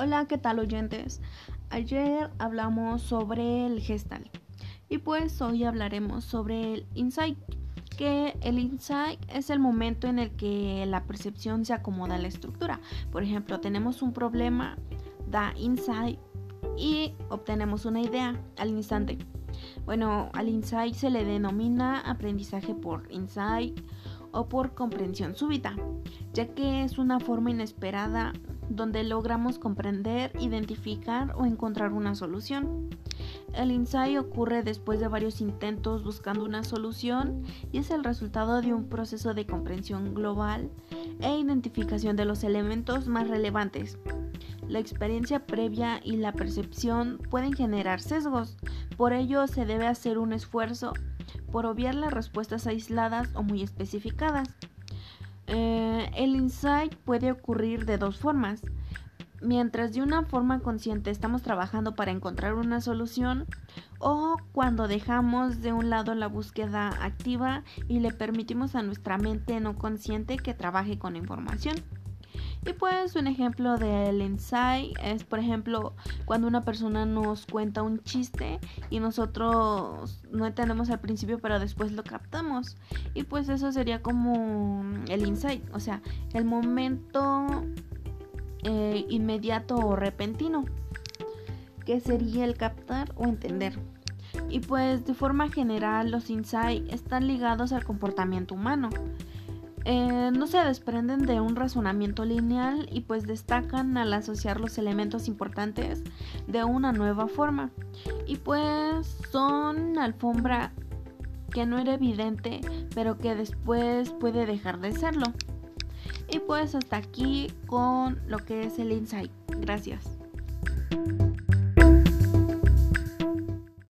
Hola, ¿qué tal oyentes? Ayer hablamos sobre el gestal y pues hoy hablaremos sobre el insight, que el insight es el momento en el que la percepción se acomoda a la estructura. Por ejemplo, tenemos un problema, da insight y obtenemos una idea al instante. Bueno, al insight se le denomina aprendizaje por insight o por comprensión súbita, ya que es una forma inesperada donde logramos comprender, identificar o encontrar una solución. El insight ocurre después de varios intentos buscando una solución y es el resultado de un proceso de comprensión global e identificación de los elementos más relevantes. La experiencia previa y la percepción pueden generar sesgos, por ello se debe hacer un esfuerzo por obviar las respuestas aisladas o muy especificadas. El insight puede ocurrir de dos formas. Mientras de una forma consciente estamos trabajando para encontrar una solución o cuando dejamos de un lado la búsqueda activa y le permitimos a nuestra mente no consciente que trabaje con información. Y pues un ejemplo del insight es, por ejemplo, cuando una persona nos cuenta un chiste y nosotros no entendemos al principio, pero después lo captamos. Y pues eso sería como el insight, o sea, el momento eh, inmediato o repentino, que sería el captar o entender. Y pues de forma general los insights están ligados al comportamiento humano. Eh, no se desprenden de un razonamiento lineal y pues destacan al asociar los elementos importantes de una nueva forma. Y pues son alfombra que no era evidente, pero que después puede dejar de serlo. Y pues hasta aquí con lo que es el insight. Gracias.